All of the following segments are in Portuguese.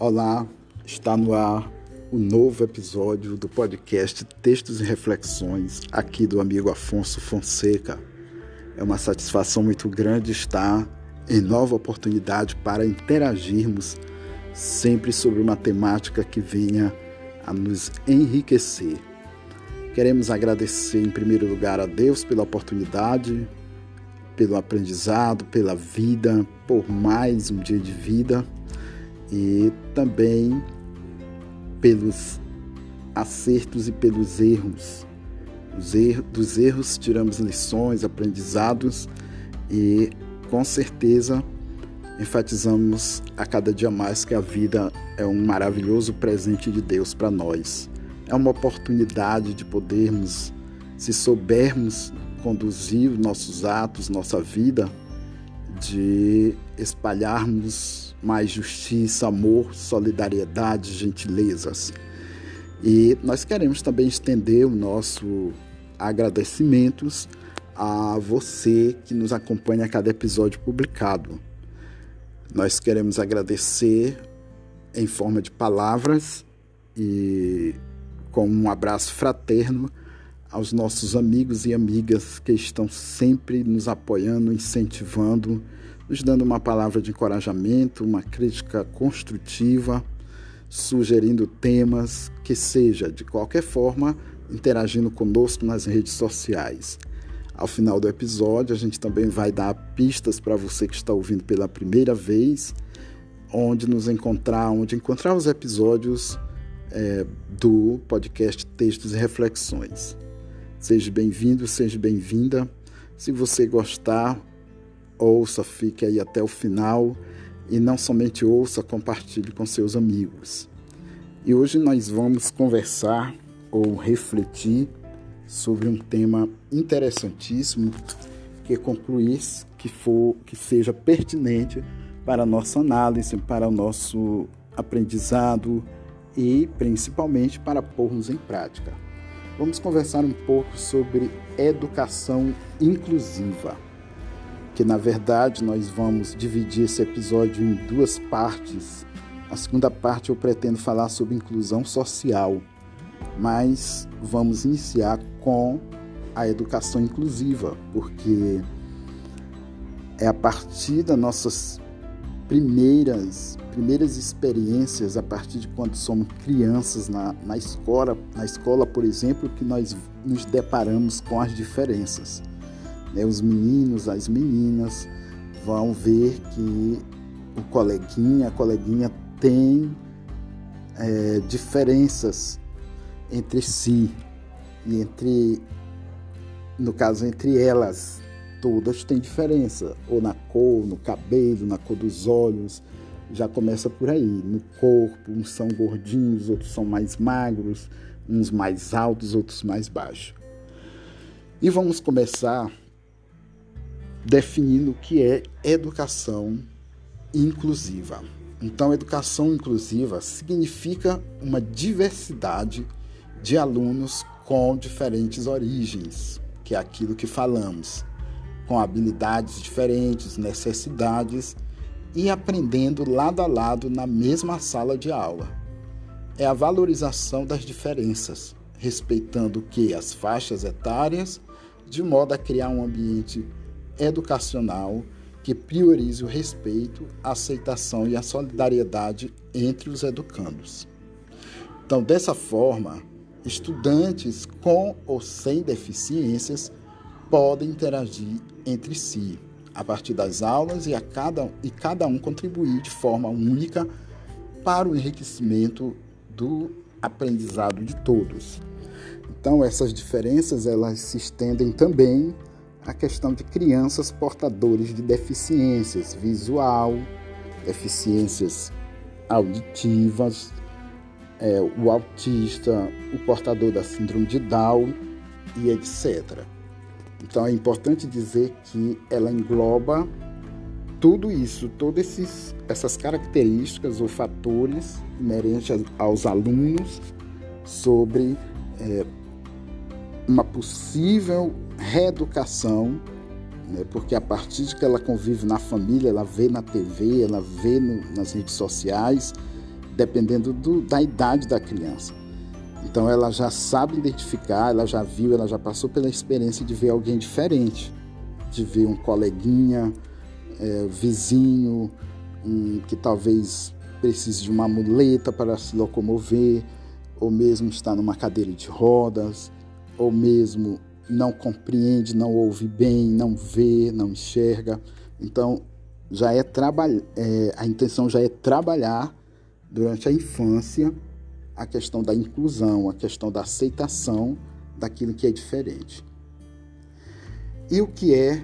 Olá, está no ar o novo episódio do podcast Textos e Reflexões, aqui do amigo Afonso Fonseca. É uma satisfação muito grande estar em nova oportunidade para interagirmos sempre sobre uma temática que venha a nos enriquecer. Queremos agradecer em primeiro lugar a Deus pela oportunidade, pelo aprendizado, pela vida, por mais um dia de vida e também pelos acertos e pelos erros. Erros, dos erros tiramos lições, aprendizados e com certeza enfatizamos a cada dia mais que a vida é um maravilhoso presente de Deus para nós. É uma oportunidade de podermos, se soubermos conduzir nossos atos, nossa vida, de espalharmos mais justiça, amor, solidariedade, gentilezas. E nós queremos também estender o nosso agradecimentos a você que nos acompanha a cada episódio publicado. Nós queremos agradecer em forma de palavras e com um abraço fraterno aos nossos amigos e amigas que estão sempre nos apoiando, incentivando, nos dando uma palavra de encorajamento, uma crítica construtiva, sugerindo temas, que seja de qualquer forma, interagindo conosco nas redes sociais. Ao final do episódio, a gente também vai dar pistas para você que está ouvindo pela primeira vez, onde nos encontrar, onde encontrar os episódios é, do podcast Textos e Reflexões. Seja bem-vindo, seja bem-vinda. Se você gostar, ouça, fique aí até o final e não somente ouça, compartilhe com seus amigos. E hoje nós vamos conversar ou refletir sobre um tema interessantíssimo que concluir que for que seja pertinente para a nossa análise, para o nosso aprendizado e principalmente para pormos em prática vamos conversar um pouco sobre educação inclusiva, que na verdade nós vamos dividir esse episódio em duas partes. A segunda parte eu pretendo falar sobre inclusão social, mas vamos iniciar com a educação inclusiva, porque é a partir das nossas primeiras primeiras experiências a partir de quando somos crianças na, na escola, na escola, por exemplo, que nós nos deparamos com as diferenças. Né? Os meninos, as meninas vão ver que o coleguinha, a coleguinha tem é, diferenças entre si e entre, no caso, entre elas todas têm diferença, ou na cor, no cabelo, na cor dos olhos, já começa por aí. No corpo, uns são gordinhos, outros são mais magros, uns mais altos, outros mais baixos. E vamos começar definindo o que é educação inclusiva. Então, educação inclusiva significa uma diversidade de alunos com diferentes origens, que é aquilo que falamos com habilidades diferentes, necessidades e aprendendo lado a lado na mesma sala de aula. É a valorização das diferenças, respeitando que as faixas etárias, de modo a criar um ambiente educacional que priorize o respeito, a aceitação e a solidariedade entre os educandos. Então, dessa forma, estudantes com ou sem deficiências podem interagir entre si a partir das aulas e, a cada, e cada um contribuir de forma única para o enriquecimento do aprendizado de todos. Então essas diferenças elas se estendem também à questão de crianças portadores de deficiências visual, deficiências auditivas, é, o autista, o portador da síndrome de Down e etc. Então é importante dizer que ela engloba tudo isso, todas essas características ou fatores inerentes aos alunos sobre é, uma possível reeducação, né, porque a partir de que ela convive na família, ela vê na TV, ela vê no, nas redes sociais dependendo do, da idade da criança. Então ela já sabe identificar, ela já viu, ela já passou pela experiência de ver alguém diferente, de ver um coleguinha, é, vizinho, um, que talvez precise de uma muleta para se locomover, ou mesmo está numa cadeira de rodas, ou mesmo não compreende, não ouve bem, não vê, não enxerga. Então, já é, é a intenção já é trabalhar durante a infância a questão da inclusão, a questão da aceitação daquilo que é diferente. E o que é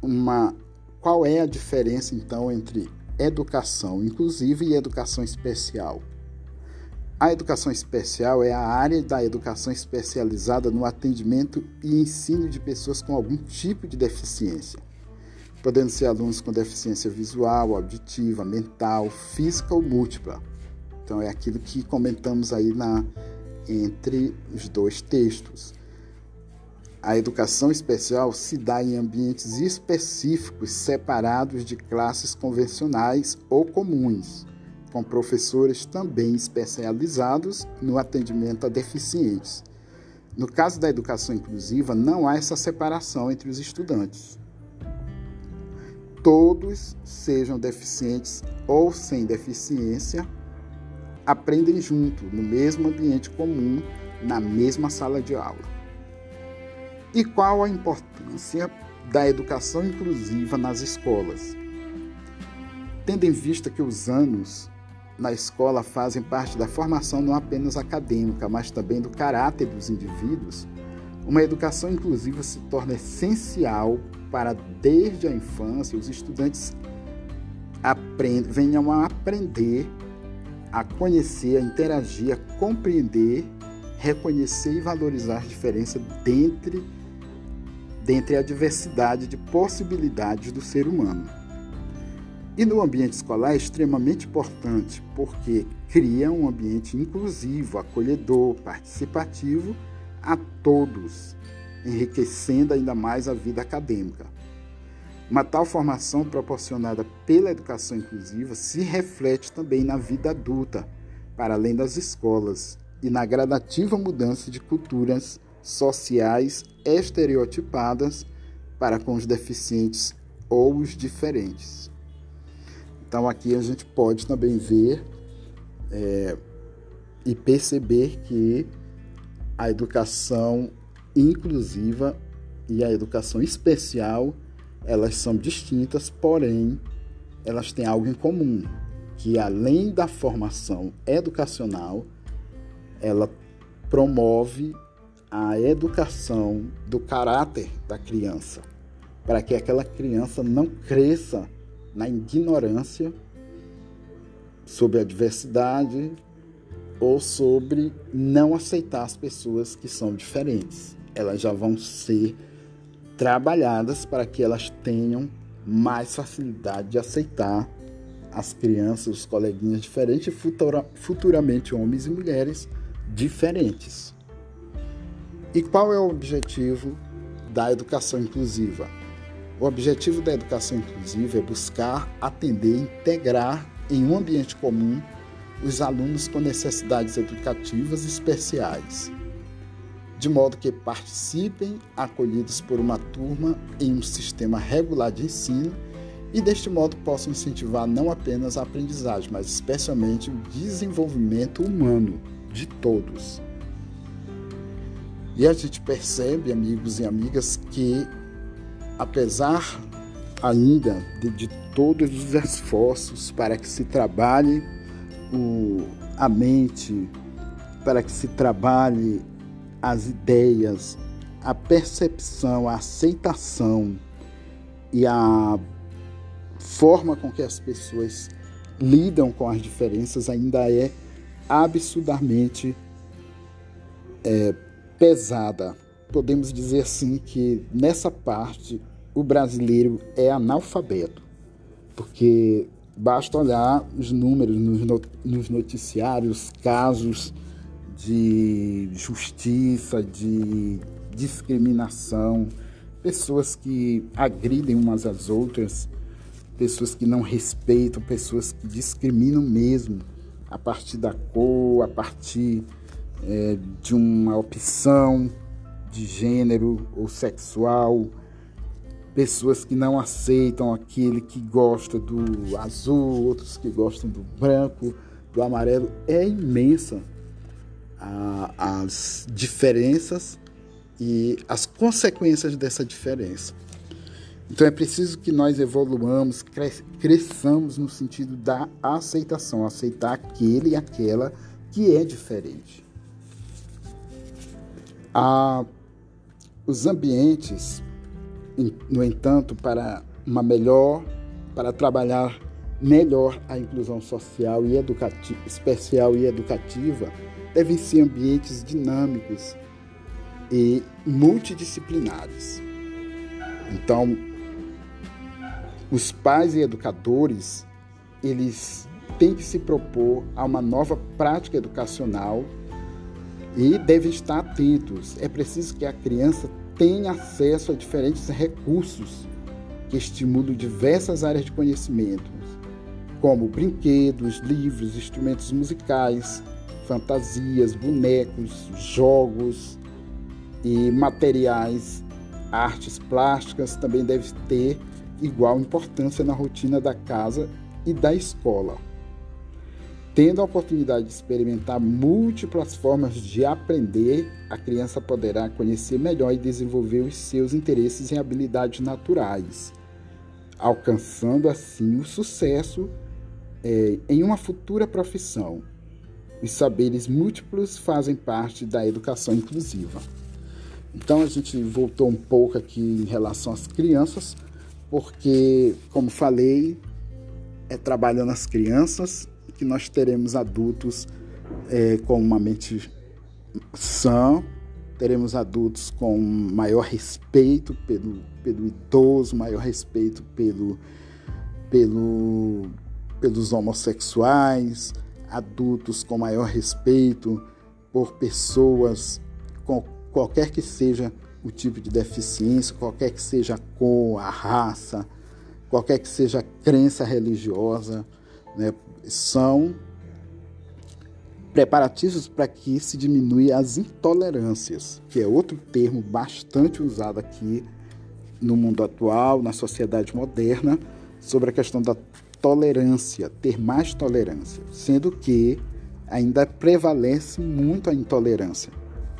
uma qual é a diferença então entre educação inclusiva e educação especial? A educação especial é a área da educação especializada no atendimento e ensino de pessoas com algum tipo de deficiência, podendo ser alunos com deficiência visual, auditiva, mental, física ou múltipla. Então é aquilo que comentamos aí na entre os dois textos. A educação especial se dá em ambientes específicos separados de classes convencionais ou comuns com professores também especializados no atendimento a deficientes. No caso da educação inclusiva, não há essa separação entre os estudantes. Todos, sejam deficientes ou sem deficiência, aprendem junto, no mesmo ambiente comum, na mesma sala de aula. E qual a importância da educação inclusiva nas escolas? Tendo em vista que os anos na escola fazem parte da formação não apenas acadêmica, mas também do caráter dos indivíduos, uma educação inclusiva se torna essencial para, desde a infância, os estudantes aprendam, venham a aprender a conhecer, a interagir, a compreender, reconhecer e valorizar as diferenças dentre, dentre a diversidade de possibilidades do ser humano. E no ambiente escolar é extremamente importante, porque cria um ambiente inclusivo, acolhedor, participativo a todos, enriquecendo ainda mais a vida acadêmica. Uma tal formação proporcionada pela educação inclusiva se reflete também na vida adulta, para além das escolas, e na gradativa mudança de culturas sociais estereotipadas para com os deficientes ou os diferentes. Então aqui a gente pode também ver é, e perceber que a educação inclusiva e a educação especial elas são distintas, porém elas têm algo em comum, que além da formação educacional, ela promove a educação do caráter da criança, para que aquela criança não cresça na ignorância sobre a diversidade ou sobre não aceitar as pessoas que são diferentes. Elas já vão ser trabalhadas para que elas tenham mais facilidade de aceitar as crianças, os coleguinhas diferentes futura, futuramente homens e mulheres diferentes. E qual é o objetivo da educação inclusiva? O objetivo da educação inclusiva é buscar atender integrar em um ambiente comum os alunos com necessidades educativas especiais, de modo que participem acolhidos por uma turma em um sistema regular de ensino e deste modo possam incentivar não apenas a aprendizagem, mas especialmente o desenvolvimento humano de todos. E a gente percebe, amigos e amigas, que apesar ainda de, de, todos os esforços para que se trabalhe o, a mente, para que se trabalhe as ideias, a percepção, a aceitação e a forma com que as pessoas lidam com as diferenças ainda é absurdamente é, pesada podemos dizer assim que nessa parte o brasileiro é analfabeto, porque basta olhar os números nos noticiários, casos de justiça, de discriminação, pessoas que agridem umas às outras, pessoas que não respeitam, pessoas que discriminam mesmo a partir da cor, a partir é, de uma opção de gênero ou sexual, pessoas que não aceitam aquele que gosta do azul, outros que gostam do branco, do amarelo, é imensa as diferenças e as consequências dessa diferença. Então é preciso que nós evoluamos, cresçamos no sentido da aceitação, aceitar aquele e aquela que é diferente. Ah, os ambientes, no entanto, para uma melhor, para trabalhar melhor a inclusão social e educativa, especial e educativa, devem ser ambientes dinâmicos e multidisciplinares. Então, os pais e educadores, eles têm que se propor a uma nova prática educacional e devem estar atentos. É preciso que a criança tenha acesso a diferentes recursos que estimulam diversas áreas de conhecimento, como brinquedos, livros, instrumentos musicais, fantasias, bonecos, jogos e materiais, artes plásticas também deve ter igual importância na rotina da casa e da escola. Tendo a oportunidade de experimentar múltiplas formas de aprender, a criança poderá conhecer melhor e desenvolver os seus interesses e habilidades naturais, alcançando assim o sucesso é, em uma futura profissão. Os saberes múltiplos fazem parte da educação inclusiva. Então a gente voltou um pouco aqui em relação às crianças, porque, como falei, é trabalhando as crianças que nós teremos adultos é, com uma mente sã, teremos adultos com maior respeito pelo, pelo idoso, maior respeito pelo, pelo, pelos homossexuais, adultos com maior respeito por pessoas com qualquer que seja o tipo de deficiência, qualquer que seja a cor, a raça, qualquer que seja a crença religiosa, né, são preparativos para que se diminua as intolerâncias, que é outro termo bastante usado aqui no mundo atual, na sociedade moderna, sobre a questão da tolerância, ter mais tolerância, sendo que ainda prevalece muito a intolerância.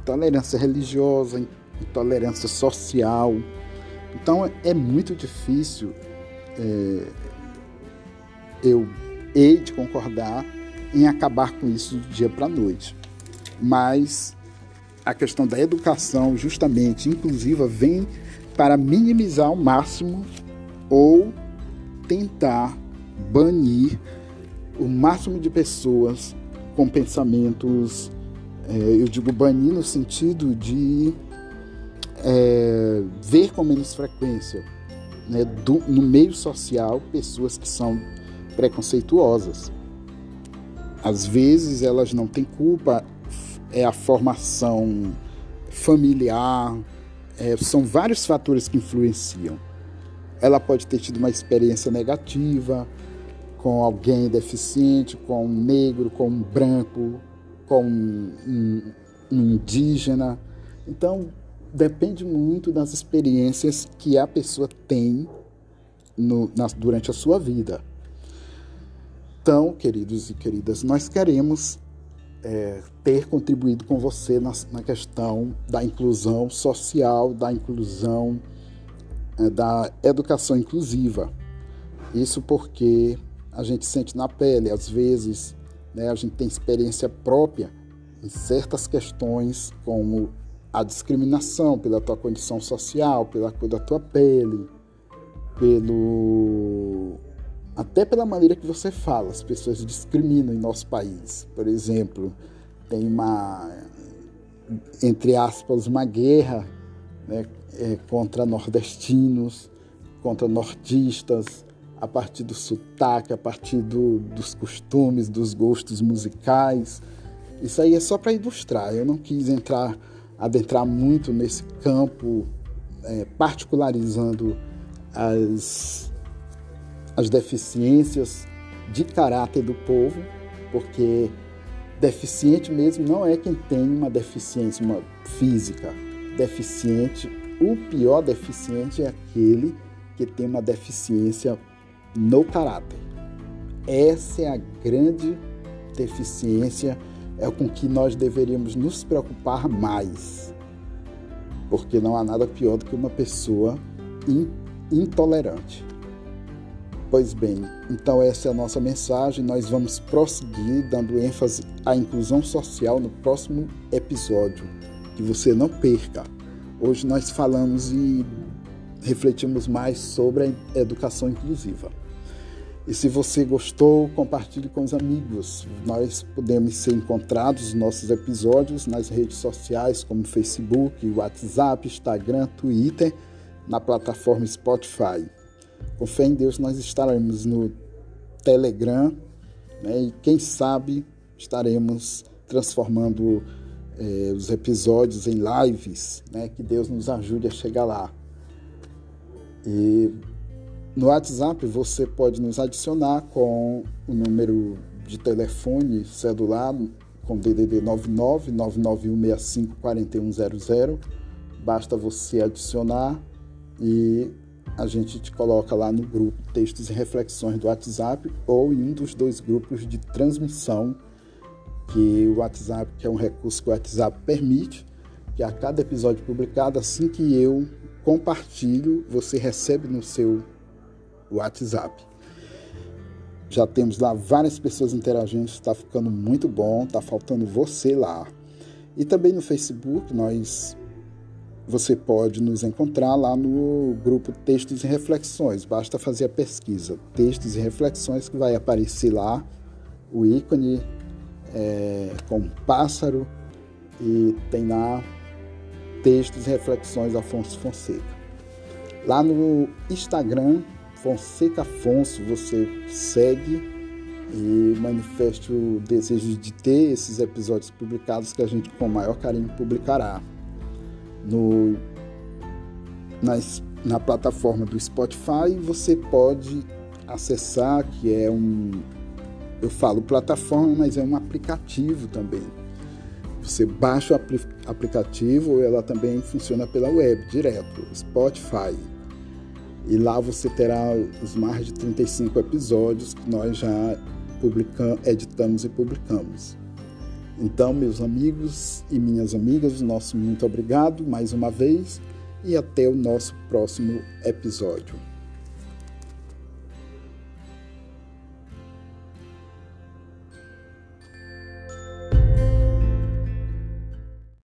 Intolerância religiosa, intolerância social. Então é muito difícil é, eu hei de concordar em acabar com isso do dia para a noite. Mas a questão da educação, justamente inclusiva, vem para minimizar ao máximo ou tentar banir o máximo de pessoas com pensamentos, é, eu digo banir no sentido de é, ver com menos frequência né, do, no meio social pessoas que são preconceituosas. Às vezes elas não têm culpa, é a formação familiar, é, são vários fatores que influenciam. Ela pode ter tido uma experiência negativa com alguém deficiente, com um negro, com um branco, com um, um, um indígena. Então, depende muito das experiências que a pessoa tem no, na, durante a sua vida. Então, queridos e queridas, nós queremos é, ter contribuído com você na, na, questão da inclusão social, da inclusão, é, da educação inclusiva. Isso porque a gente sente na pele, às vezes, né, a gente tem experiência própria em certas questões, como a discriminação pela tua condição social, pela cor da tua pele, pelo até pela maneira que você fala, as pessoas discriminam em nosso país. Por exemplo, tem uma, entre aspas, uma guerra né, é, contra nordestinos, contra nortistas, a partir do sotaque, a partir do, dos costumes, dos gostos musicais. Isso aí é só para ilustrar. Eu não quis entrar, adentrar muito nesse campo, é, particularizando as as deficiências de caráter do povo, porque deficiente mesmo não é quem tem uma deficiência uma física. Deficiente, o pior deficiente é aquele que tem uma deficiência no caráter. Essa é a grande deficiência, é com que nós deveríamos nos preocupar mais. Porque não há nada pior do que uma pessoa intolerante. Pois bem, então essa é a nossa mensagem. Nós vamos prosseguir dando ênfase à inclusão social no próximo episódio. Que você não perca. Hoje nós falamos e refletimos mais sobre a educação inclusiva. E se você gostou, compartilhe com os amigos. Nós podemos ser encontrados nos nossos episódios nas redes sociais como Facebook, WhatsApp, Instagram, Twitter, na plataforma Spotify. Com fé em Deus, nós estaremos no Telegram né, e quem sabe estaremos transformando eh, os episódios em lives. Né, que Deus nos ajude a chegar lá. E no WhatsApp você pode nos adicionar com o número de telefone celular com DDD 99 99165 4100. Basta você adicionar e a gente te coloca lá no grupo Textos e Reflexões do WhatsApp ou em um dos dois grupos de transmissão que o WhatsApp, que é um recurso que o WhatsApp permite, que a cada episódio publicado, assim que eu compartilho, você recebe no seu WhatsApp. Já temos lá várias pessoas interagindo, está ficando muito bom, está faltando você lá. E também no Facebook, nós você pode nos encontrar lá no grupo Textos e Reflexões. Basta fazer a pesquisa Textos e Reflexões que vai aparecer lá o ícone é, com pássaro e tem lá Textos e Reflexões Afonso Fonseca. Lá no Instagram, Fonseca Afonso, você segue e manifeste o desejo de ter esses episódios publicados que a gente com maior carinho publicará no, nas, na plataforma do Spotify, você pode acessar, que é um. Eu falo plataforma, mas é um aplicativo também. Você baixa o aplicativo, ela também funciona pela web, direto, Spotify. E lá você terá os mais de 35 episódios que nós já publicamos, editamos e publicamos. Então, meus amigos e minhas amigas, nosso muito obrigado mais uma vez e até o nosso próximo episódio.